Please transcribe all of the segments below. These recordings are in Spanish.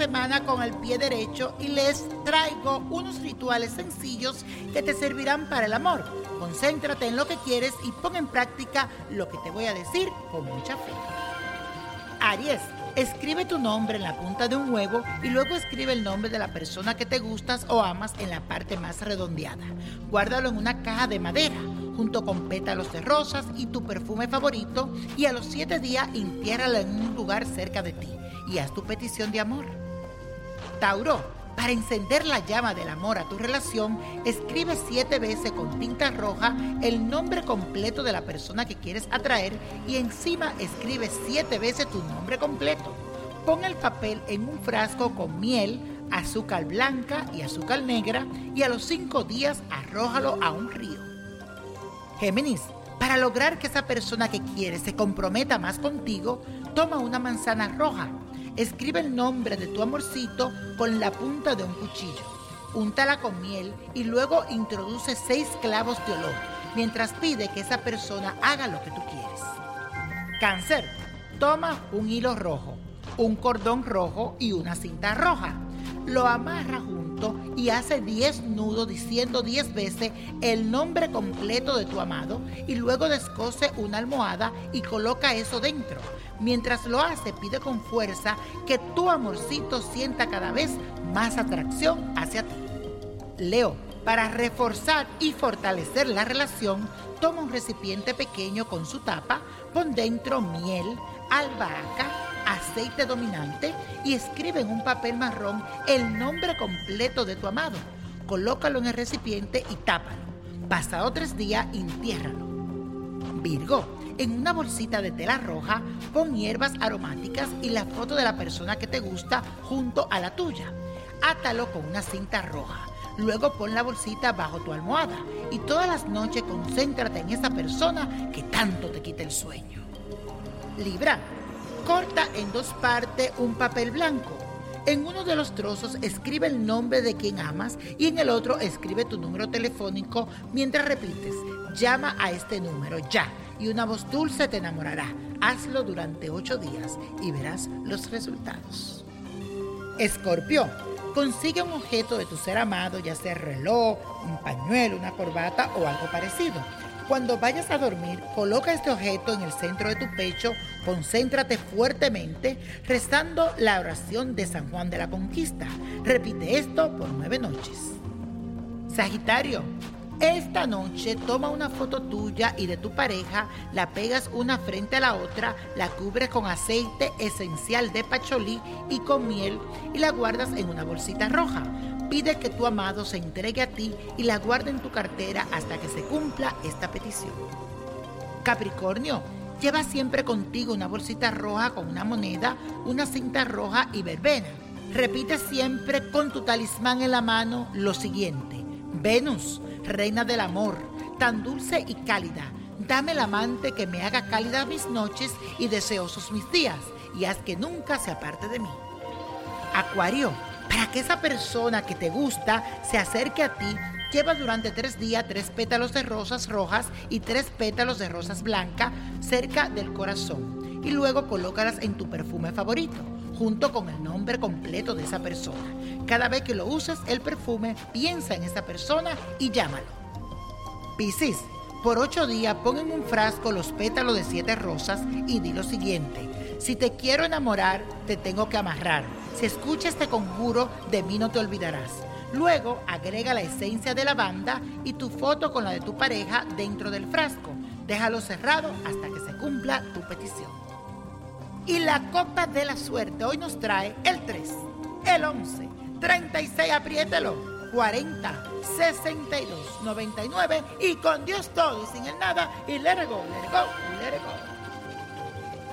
Semana con el pie derecho y les traigo unos rituales sencillos que te servirán para el amor. Concéntrate en lo que quieres y pon en práctica lo que te voy a decir con mucha fe. Aries, escribe tu nombre en la punta de un huevo y luego escribe el nombre de la persona que te gustas o amas en la parte más redondeada. Guárdalo en una caja de madera junto con pétalos de rosas y tu perfume favorito y a los siete días entiérralo en un lugar cerca de ti y haz tu petición de amor. Tauro, para encender la llama del amor a tu relación, escribe siete veces con tinta roja el nombre completo de la persona que quieres atraer y encima escribe siete veces tu nombre completo. Pon el papel en un frasco con miel, azúcar blanca y azúcar negra y a los cinco días arrójalo a un río. Géminis, para lograr que esa persona que quieres se comprometa más contigo, toma una manzana roja. Escribe el nombre de tu amorcito con la punta de un cuchillo. Úntala con miel y luego introduce seis clavos de olor mientras pide que esa persona haga lo que tú quieres. Cáncer, toma un hilo rojo, un cordón rojo y una cinta roja. Lo amarra junto y hace 10 nudos diciendo 10 veces el nombre completo de tu amado y luego descose una almohada y coloca eso dentro. Mientras lo hace, pide con fuerza que tu amorcito sienta cada vez más atracción hacia ti. Leo, para reforzar y fortalecer la relación, toma un recipiente pequeño con su tapa, pon dentro miel, albahaca, aceite dominante y escribe en un papel marrón el nombre completo de tu amado. Colócalo en el recipiente y tápalo. Pasado tres días, entiérralo. Virgo, en una bolsita de tela roja, pon hierbas aromáticas y la foto de la persona que te gusta junto a la tuya. Átalo con una cinta roja. Luego pon la bolsita bajo tu almohada y todas las noches concéntrate en esa persona que tanto te quita el sueño. Libra, corta en dos partes un papel blanco. En uno de los trozos escribe el nombre de quien amas y en el otro escribe tu número telefónico mientras repites, llama a este número ya y una voz dulce te enamorará. Hazlo durante ocho días y verás los resultados. Escorpio, consigue un objeto de tu ser amado, ya sea reloj, un pañuelo, una corbata o algo parecido. Cuando vayas a dormir, coloca este objeto en el centro de tu pecho, concéntrate fuertemente, rezando la oración de San Juan de la Conquista. Repite esto por nueve noches. Sagitario, Esta noche toma una foto tuya y de tu pareja, la pegas una frente a la otra, la cubres con aceite esencial de pacholí y con miel y la guardas en una bolsita roja. Pide que tu amado se entregue a ti y la guarde en tu cartera hasta que se cumpla esta petición. Capricornio, lleva siempre contigo una bolsita roja con una moneda, una cinta roja y verbena. Repite siempre con tu talismán en la mano lo siguiente. Venus, reina del amor, tan dulce y cálida, dame el amante que me haga cálida mis noches y deseosos mis días, y haz que nunca se aparte de mí. Acuario, para que esa persona que te gusta se acerque a ti, lleva durante tres días tres pétalos de rosas rojas y tres pétalos de rosas blancas cerca del corazón, y luego colócalas en tu perfume favorito junto con el nombre completo de esa persona. Cada vez que lo uses el perfume, piensa en esa persona y llámalo. Piscis, por ocho días pon en un frasco los pétalos de siete rosas y di lo siguiente. Si te quiero enamorar, te tengo que amarrar. Si escuchas este conjuro, de mí no te olvidarás. Luego agrega la esencia de lavanda y tu foto con la de tu pareja dentro del frasco. Déjalo cerrado hasta que se cumpla tu petición. Y la copa de la suerte hoy nos trae el 3, el 11, 36, apriételo, 40, 62, 99 y con Dios todo y sin el nada y let it go, let it go, let it go.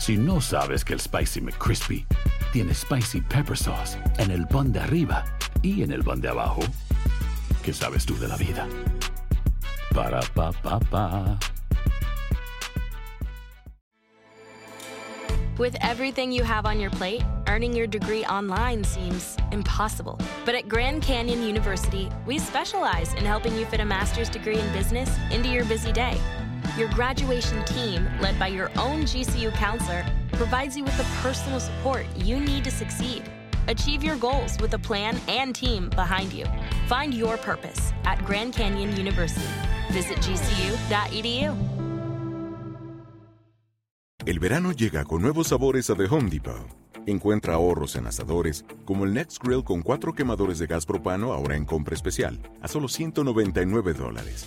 Si no sabes que el Spicy McCrispy tiene Spicy Pepper Sauce en el pan de arriba y en el pan de abajo, ¿qué sabes tú de la vida? Para, pa, pa, pa. With everything you have on your plate, earning your degree online seems impossible. But at Grand Canyon University, we specialize in helping you fit a master's degree in business into your busy day. Your graduation team, led by your own GCU counselor, provides you with the personal support you need to succeed. Achieve your goals with a plan and team behind you. Find your purpose at Grand Canyon University. Visit gcu.edu. El verano llega con nuevos sabores a The Home Depot. Encuentra ahorros en asadores, como el Next Grill con cuatro quemadores de gas propano ahora en compra especial, a solo 199 dólares.